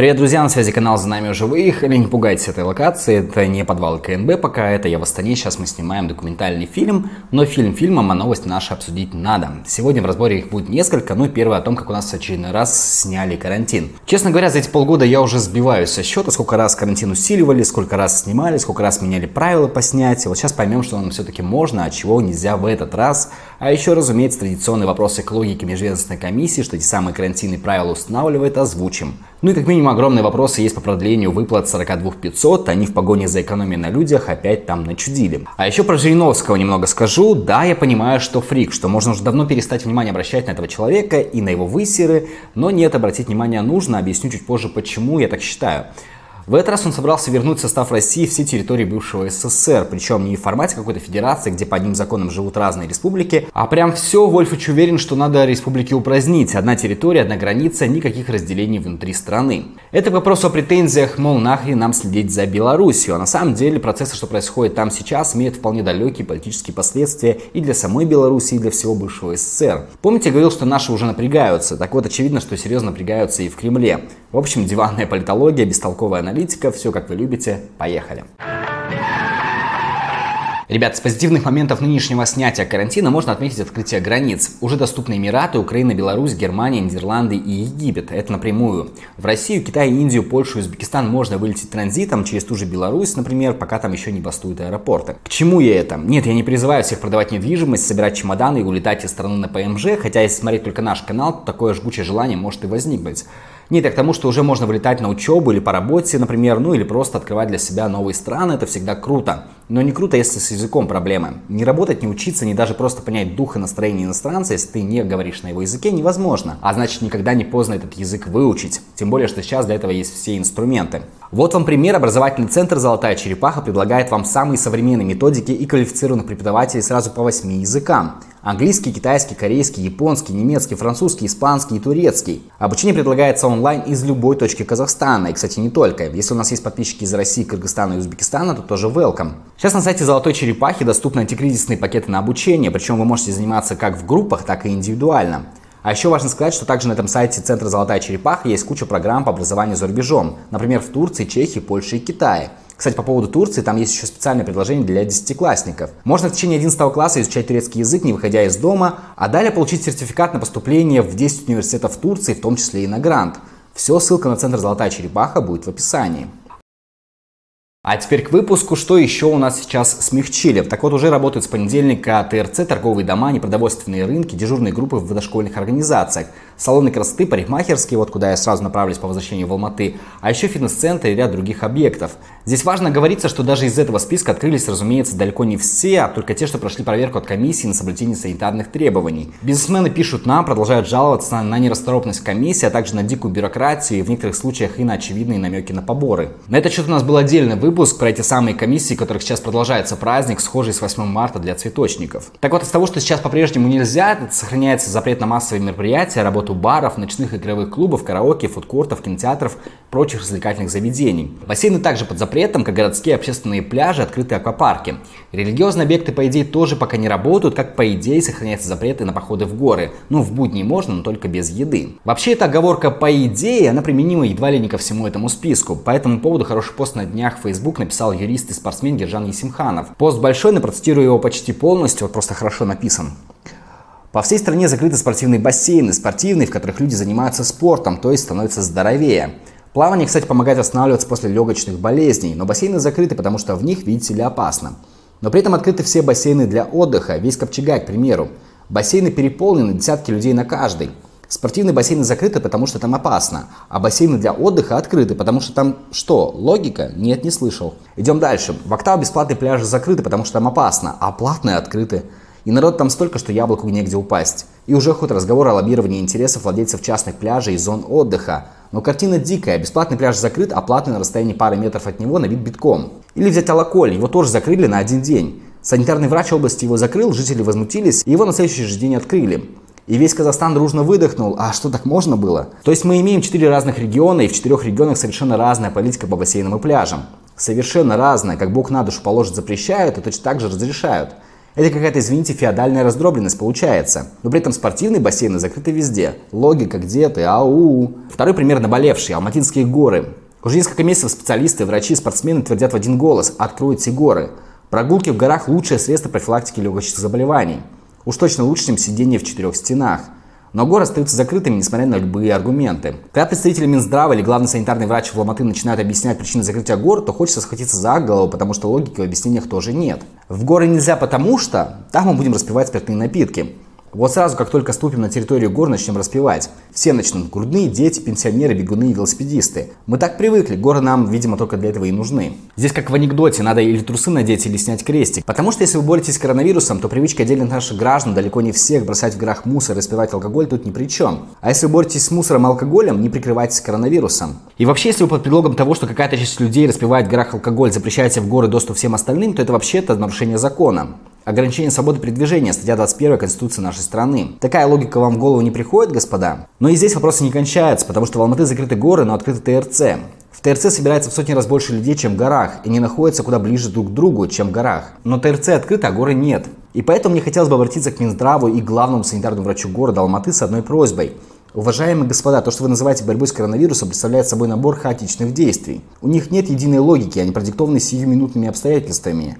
Привет, друзья, на связи канал «За нами уже выехали». Не пугайтесь этой локации, это не подвал КНБ пока, это я в Астане. Сейчас мы снимаем документальный фильм, но фильм фильмом, а новость наши обсудить надо. Сегодня в разборе их будет несколько, ну и первое о том, как у нас в очередной раз сняли карантин. Честно говоря, за эти полгода я уже сбиваюсь со счета, сколько раз карантин усиливали, сколько раз снимали, сколько раз меняли правила по снятию. Вот сейчас поймем, что нам все-таки можно, а чего нельзя в этот раз. А еще, разумеется, традиционные вопросы к логике межведомственной комиссии, что эти самые карантинные правила устанавливает, озвучим. Ну и как минимум огромные вопросы есть по продлению выплат 42 500, они в погоне за экономией на людях опять там начудили. А еще про Жириновского немного скажу. Да, я понимаю, что фрик, что можно уже давно перестать внимание обращать на этого человека и на его высеры, но нет, обратить внимание нужно, объясню чуть позже почему я так считаю. В этот раз он собрался вернуть состав России все территории бывшего СССР, причем не в формате какой-то федерации, где по одним законам живут разные республики, а прям все Вольфович уверен, что надо республики упразднить. Одна территория, одна граница, никаких разделений внутри страны. Это вопрос о претензиях, мол, нахрен нам следить за Белоруссию. А на самом деле процессы, что происходит там сейчас, имеют вполне далекие политические последствия и для самой Беларуси, и для всего бывшего СССР. Помните, я говорил, что наши уже напрягаются? Так вот, очевидно, что серьезно напрягаются и в Кремле. В общем, диванная политология, бестолковая аналитика, все как вы любите. Поехали! Ребят, с позитивных моментов нынешнего снятия карантина можно отметить открытие границ. Уже доступны Эмираты, Украина, Беларусь, Германия, Нидерланды и Египет. Это напрямую. В Россию, Китай, Индию, Польшу и Узбекистан можно вылететь транзитом через ту же Беларусь, например, пока там еще не бастуют аэропорты. К чему я это? Нет, я не призываю всех продавать недвижимость, собирать чемоданы и улетать из страны на ПМЖ, хотя если смотреть только наш канал, то такое жгучее желание может и возникнуть. Нет, я к тому, что уже можно вылетать на учебу или по работе, например, ну или просто открывать для себя новые страны, это всегда круто. Но не круто, если с языком проблемы. Не работать, не учиться, не даже просто понять дух и настроение иностранца, если ты не говоришь на его языке, невозможно. А значит, никогда не поздно этот язык выучить. Тем более, что сейчас для этого есть все инструменты. Вот вам пример. Образовательный центр «Золотая черепаха» предлагает вам самые современные методики и квалифицированных преподавателей сразу по восьми языкам. Английский, китайский, корейский, японский, немецкий, французский, испанский и турецкий. Обучение предлагается онлайн из любой точки Казахстана. И, кстати, не только. Если у нас есть подписчики из России, Кыргызстана и Узбекистана, то тоже welcome. Сейчас на сайте Золотой Черепахи доступны антикризисные пакеты на обучение, причем вы можете заниматься как в группах, так и индивидуально. А еще важно сказать, что также на этом сайте Центра «Золотая черепаха» есть куча программ по образованию за рубежом. Например, в Турции, Чехии, Польше и Китае. Кстати, по поводу Турции, там есть еще специальное предложение для десятиклассников. Можно в течение 11 класса изучать турецкий язык, не выходя из дома, а далее получить сертификат на поступление в 10 университетов Турции, в том числе и на грант. Все, ссылка на Центр «Золотая черепаха» будет в описании. А теперь к выпуску, что еще у нас сейчас смягчили. Так вот, уже работают с понедельника ТРЦ, торговые дома, непродовольственные рынки, дежурные группы в дошкольных организациях, салоны красоты, парикмахерские, вот куда я сразу направлюсь по возвращению в Алматы, а еще фитнес-центры и ряд других объектов. Здесь важно говориться, что даже из этого списка открылись, разумеется, далеко не все, а только те, что прошли проверку от комиссии на соблюдение санитарных требований. Бизнесмены пишут нам, продолжают жаловаться на, нерасторопность комиссии, а также на дикую бюрократию и в некоторых случаях и на очевидные намеки на поборы. На этот счет у нас был отдельный выпуск про эти самые комиссии, которых сейчас продолжается праздник, схожий с 8 марта для цветочников. Так вот, из того, что сейчас по-прежнему нельзя, сохраняется запрет на массовые мероприятия, работу баров, ночных игровых клубов, караоке, фудкортов, кинотеатров, прочих развлекательных заведений. Бассейны также под запретом, как городские общественные пляжи, открытые аквапарки. Религиозные объекты, по идее, тоже пока не работают, как по идее сохраняются запреты на походы в горы. Ну, в будни можно, но только без еды. Вообще, эта оговорка по идее, она применима едва ли не ко всему этому списку. По этому поводу хороший пост на днях в Facebook написал юрист и спортсмен Гержан Есимханов. Пост большой, но процитирую его почти полностью, вот просто хорошо написан. По всей стране закрыты спортивные бассейны, спортивные, в которых люди занимаются спортом, то есть становятся здоровее. Плавание, кстати, помогает восстанавливаться после легочных болезней, но бассейны закрыты, потому что в них, видите ли, опасно. Но при этом открыты все бассейны для отдыха, весь Копчегай, к примеру. Бассейны переполнены, десятки людей на каждый. Спортивные бассейны закрыты, потому что там опасно, а бассейны для отдыха открыты, потому что там что, логика? Нет, не слышал. Идем дальше. В Октау бесплатные пляжи закрыты, потому что там опасно, а платные открыты. И народ там столько, что яблоку негде упасть. И уже хоть разговор о лоббировании интересов владельцев частных пляжей и зон отдыха. Но картина дикая. Бесплатный пляж закрыт, а платный на расстоянии пары метров от него набит битком. Или взять Алаколь, его тоже закрыли на один день. Санитарный врач области его закрыл, жители возмутились, и его на следующий же день открыли. И весь Казахстан дружно выдохнул. А что так можно было? То есть мы имеем четыре разных региона, и в четырех регионах совершенно разная политика по бассейнам и пляжам. Совершенно разная. Как Бог на душу положит запрещают, и точно так же разрешают. Это какая-то, извините, феодальная раздробленность получается. Но при этом спортивные бассейны закрыты везде. Логика, где ты, ау. Второй пример наболевший – Алматинские горы. Уже несколько месяцев специалисты, врачи спортсмены твердят в один голос – откройте горы. Прогулки в горах – лучшее средство профилактики легочных заболеваний. Уж точно лучше, чем сидение в четырех стенах. Но горы остаются закрытыми, несмотря на любые аргументы. Когда представители Минздрава или главный санитарный врач в Ломаты начинают объяснять причины закрытия гор, то хочется схватиться за голову, потому что логики в объяснениях тоже нет. В горы нельзя потому что там мы будем распивать спиртные напитки. Вот сразу, как только ступим на территорию гор, начнем распевать. Все начнут. Грудные, дети, пенсионеры, бегуны и велосипедисты. Мы так привыкли, горы нам, видимо, только для этого и нужны. Здесь как в анекдоте, надо или трусы надеть, или снять крестик. Потому что если вы боретесь с коронавирусом, то привычка отдельных наших граждан, далеко не всех, бросать в горах мусор и распивать алкоголь тут ни при чем. А если вы боретесь с мусором и алкоголем, не прикрывайтесь коронавирусом. И вообще, если вы под предлогом того, что какая-то часть людей распивает в горах алкоголь, запрещаете в горы доступ всем остальным, то это вообще-то нарушение закона. Ограничение свободы передвижения, статья 21 Конституции нашей страны. Такая логика вам в голову не приходит, господа? Но и здесь вопросы не кончаются, потому что в Алматы закрыты горы, но открыты ТРЦ. В ТРЦ собирается в сотни раз больше людей, чем в горах, и не находятся куда ближе друг к другу, чем в горах. Но ТРЦ открыто, а горы нет. И поэтому мне хотелось бы обратиться к Минздраву и главному санитарному врачу города Алматы с одной просьбой. Уважаемые господа, то, что вы называете борьбой с коронавирусом, представляет собой набор хаотичных действий. У них нет единой логики, они продиктованы сиюминутными обстоятельствами.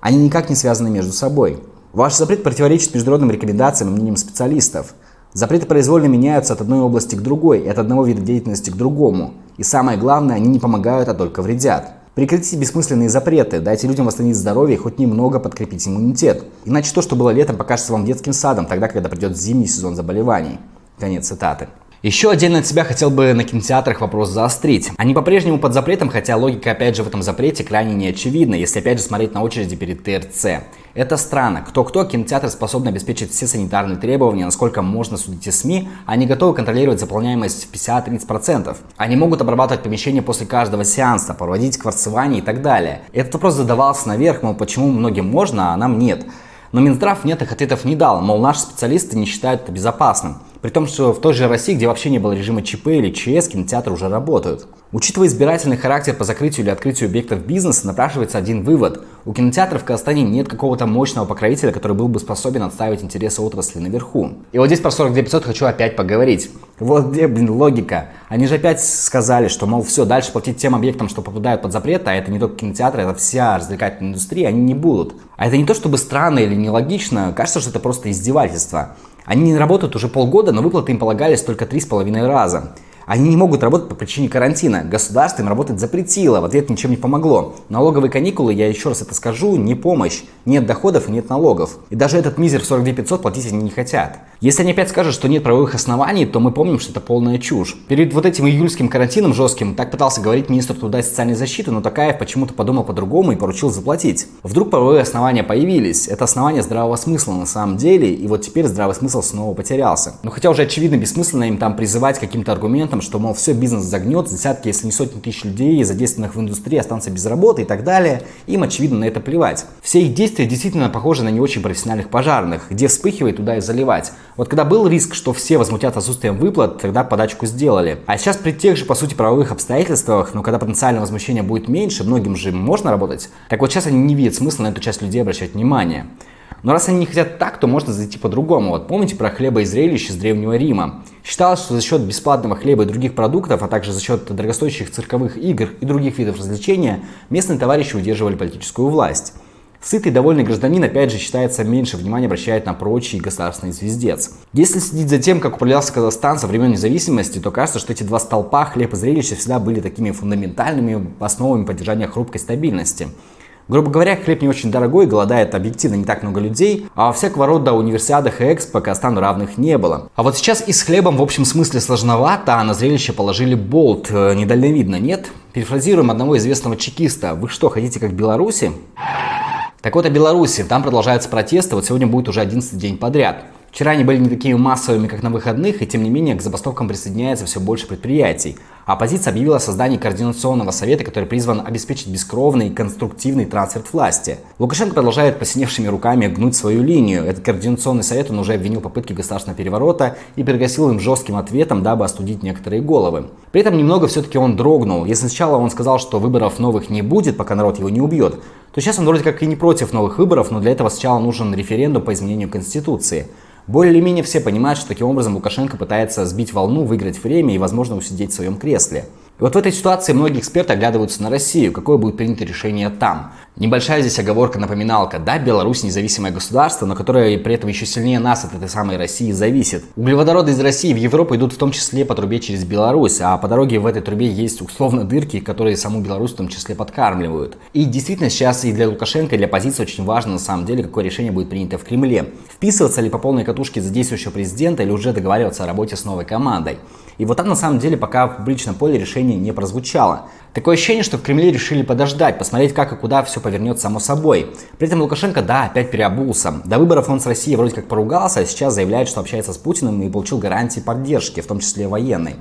Они никак не связаны между собой. Ваш запрет противоречит международным рекомендациям и мнениям специалистов. Запреты произвольно меняются от одной области к другой и от одного вида деятельности к другому. И самое главное, они не помогают, а только вредят. Прекратите бессмысленные запреты, дайте людям восстановить здоровье и хоть немного подкрепить иммунитет. Иначе то, что было летом, покажется вам детским садом, тогда, когда придет зимний сезон заболеваний. Конец цитаты. Еще отдельно от себя хотел бы на кинотеатрах вопрос заострить. Они по-прежнему под запретом, хотя логика опять же в этом запрете крайне не очевидна, если опять же смотреть на очереди перед ТРЦ. Это странно. Кто-кто, кинотеатры способны обеспечить все санитарные требования, насколько можно судить из СМИ, они готовы контролировать заполняемость в 50-30%. Они могут обрабатывать помещение после каждого сеанса, проводить кварцевание и так далее. Этот вопрос задавался наверх, мол, почему многим можно, а нам нет. Но Минздрав нет их ответов не дал, мол, наши специалисты не считают это безопасным. При том, что в той же России, где вообще не было режима ЧП или ЧС, кинотеатры уже работают. Учитывая избирательный характер по закрытию или открытию объектов бизнеса, напрашивается один вывод. У кинотеатров в Казахстане нет какого-то мощного покровителя, который был бы способен отставить интересы отрасли наверху. И вот здесь про 42 500 хочу опять поговорить. Вот где, блин, логика. Они же опять сказали, что, мол, все, дальше платить тем объектам, что попадают под запрет, а это не только кинотеатры, это вся развлекательная индустрия, они не будут. А это не то чтобы странно или нелогично, кажется, что это просто издевательство. Они не работают уже полгода, но выплаты им полагались только три с половиной раза. Они не могут работать по причине карантина. Государство им работать запретило, в ответ ничем не помогло. Налоговые каникулы, я еще раз это скажу, не помощь. Нет доходов и нет налогов. И даже этот мизер в 42 500 платить они не хотят. Если они опять скажут, что нет правовых оснований, то мы помним, что это полная чушь. Перед вот этим июльским карантином жестким так пытался говорить министр труда и социальной защиты, но Такаев почему-то подумал по-другому и поручил заплатить. Вдруг правовые основания появились. Это основания здравого смысла на самом деле, и вот теперь здравый смысл снова потерялся. Но хотя уже очевидно бессмысленно им там призывать каким-то аргументом, том, что, мол, все, бизнес загнет, десятки, если не сотни тысяч людей, задействованных в индустрии, останутся без работы и так далее. Им, очевидно, на это плевать. Все их действия действительно похожи на не очень профессиональных пожарных, где вспыхивает, туда и заливать. Вот когда был риск, что все возмутят отсутствием выплат, тогда подачку сделали. А сейчас при тех же, по сути, правовых обстоятельствах, но когда потенциальное возмущение будет меньше, многим же можно работать, так вот сейчас они не видят смысла на эту часть людей обращать внимание. Но раз они не хотят так, то можно зайти по-другому. Вот помните про хлеба и зрелищ из Древнего Рима? Считалось, что за счет бесплатного хлеба и других продуктов, а также за счет дорогостоящих цирковых игр и других видов развлечения, местные товарищи удерживали политическую власть. Сытый довольный гражданин, опять же, считается меньше внимания обращает на прочий государственный звездец. Если следить за тем, как управлялся Казахстан со времен независимости, то кажется, что эти два столпа, хлеб и зрелище, всегда были такими фундаментальными основами поддержания хрупкой стабильности. Грубо говоря, хлеб не очень дорогой, голодает объективно не так много людей, а всякого рода универсиадах и экспо Казахстану равных не было. А вот сейчас и с хлебом в общем смысле сложновато, а на зрелище положили болт. Э, недальновидно, нет? Перефразируем одного известного чекиста. Вы что, хотите как в Беларуси? Так вот, о Беларуси. Там продолжаются протесты. Вот сегодня будет уже 11 день подряд. Вчера они были не такими массовыми, как на выходных, и тем не менее к забастовкам присоединяется все больше предприятий. Оппозиция объявила о создании координационного совета, который призван обеспечить бескровный и конструктивный трансфер власти. Лукашенко продолжает посиневшими руками гнуть свою линию. Этот координационный совет он уже обвинил в попытке государственного переворота и пригрозил им жестким ответом, дабы остудить некоторые головы. При этом немного все-таки он дрогнул. Если сначала он сказал, что выборов новых не будет, пока народ его не убьет, то сейчас он вроде как и не против новых выборов, но для этого сначала нужен референдум по изменению Конституции. Более или менее все понимают, что таким образом Лукашенко пытается сбить волну, выиграть время и, возможно, усидеть в своем кресле. И вот в этой ситуации многие эксперты оглядываются на Россию, какое будет принято решение там. Небольшая здесь оговорка-напоминалка. Да, Беларусь независимое государство, но которое при этом еще сильнее нас от этой самой России зависит. Углеводороды из России в Европу идут в том числе по трубе через Беларусь, а по дороге в этой трубе есть условно дырки, которые саму Беларусь в том числе подкармливают. И действительно сейчас и для Лукашенко, и для оппозиции очень важно на самом деле, какое решение будет принято в Кремле. Вписываться ли по полной катушке за действующего президента или уже договариваться о работе с новой командой. И вот там на самом деле пока в публичном поле решение не прозвучало. Такое ощущение, что в Кремле решили подождать, посмотреть, как и куда все повернет само собой. При этом Лукашенко, да, опять переобулся. До выборов он с Россией вроде как поругался, а сейчас заявляет, что общается с Путиным и получил гарантии поддержки, в том числе военной.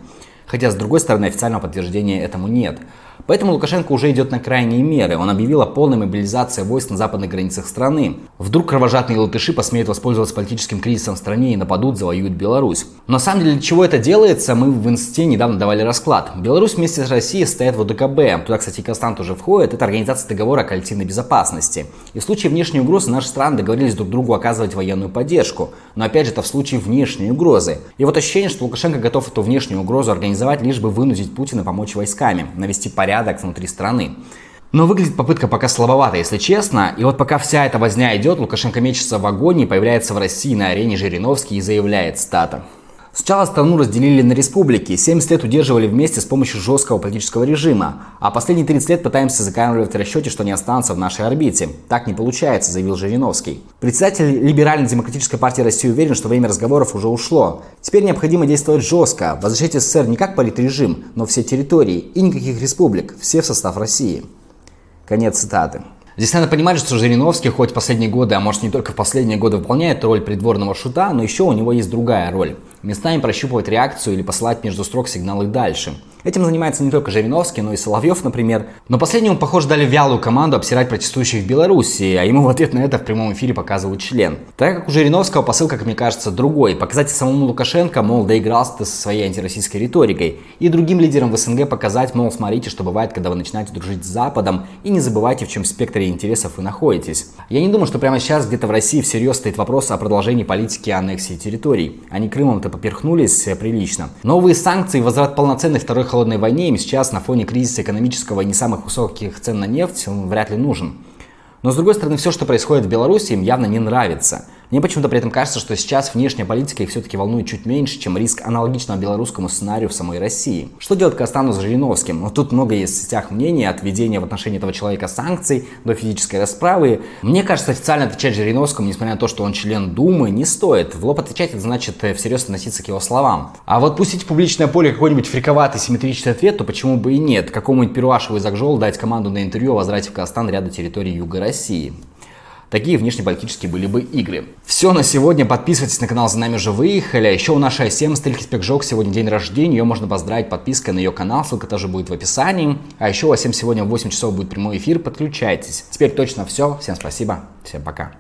Хотя, с другой стороны, официального подтверждения этому нет. Поэтому Лукашенко уже идет на крайние меры. Он объявил о полной мобилизации войск на западных границах страны. Вдруг кровожадные латыши посмеют воспользоваться политическим кризисом в стране и нападут, завоюют Беларусь. Но на самом деле, для чего это делается, мы в Инсте недавно давали расклад. Беларусь вместе с Россией стоят в ОДКБ. Туда, кстати, Констант уже входит. Это организация договора о коллективной безопасности. И в случае внешней угрозы наши страны договорились друг другу оказывать военную поддержку. Но опять же, это в случае внешней угрозы. И вот ощущение, что Лукашенко готов эту внешнюю угрозу организовать, лишь бы вынудить Путина помочь войсками, навести порядок внутри страны. Но выглядит попытка пока слабовато, если честно. И вот пока вся эта возня идет, Лукашенко мечется в агонии, появляется в России на арене Жириновский и заявляет стата. Сначала страну разделили на республики, 70 лет удерживали вместе с помощью жесткого политического режима, а последние 30 лет пытаемся заканчивать в расчете, что они останутся в нашей орбите. Так не получается, заявил Жириновский. Председатель Либерально-демократической партии России уверен, что время разговоров уже ушло. Теперь необходимо действовать жестко, возвращать СССР не как политрежим, но все территории и никаких республик, все в состав России. Конец цитаты. Здесь надо понимать, что Жириновский хоть последние годы, а может не только в последние годы выполняет роль придворного шута, но еще у него есть другая роль. Местами прощупывать реакцию или посылать между строк сигналы дальше. Этим занимается не только Жириновский, но и Соловьев, например. Но последнему, похоже, дали вялую команду обсирать протестующих в Беларуси, а ему в ответ на это в прямом эфире показывают член. Так как у Жириновского посыл, как мне кажется, другой. Показать самому Лукашенко, мол, доигрался ты со своей антироссийской риторикой. И другим лидерам в СНГ показать, мол, смотрите, что бывает, когда вы начинаете дружить с Западом, и не забывайте, в чем спектре интересов вы находитесь. Я не думаю, что прямо сейчас где-то в России всерьез стоит вопрос о продолжении политики аннексии территорий. Они Крымом-то поперхнулись э, прилично. Новые санкции, возврат полноценной второй холодной войне им сейчас на фоне кризиса экономического и не самых высоких цен на нефть он вряд ли нужен. Но с другой стороны, все, что происходит в Беларуси, им явно не нравится – мне почему-то при этом кажется, что сейчас внешняя политика их все-таки волнует чуть меньше, чем риск аналогичного белорусскому сценарию в самой России. Что делать Костану с Жириновским? Ну, тут много есть в сетях мнений от введения в отношении этого человека санкций до физической расправы. Мне кажется, официально отвечать Жириновскому, несмотря на то, что он член Думы, не стоит. В лоб отвечать, это значит э, всерьез относиться к его словам. А вот пустить в публичное поле какой-нибудь фриковатый симметричный ответ, то почему бы и нет? Какому-нибудь Перуашеву из Акжол дать команду на интервью о возврате в Казахстан ряда территорий Юга России. Такие внешнеполитические были бы игры. Все на сегодня. Подписывайтесь на канал «За нами уже выехали». А еще у нашей А7 Стельки Спекжок сегодня день рождения. Ее можно поздравить подпиской на ее канал. Ссылка тоже будет в описании. А еще у А7 сегодня в 8 часов будет прямой эфир. Подключайтесь. Теперь точно все. Всем спасибо. Всем пока.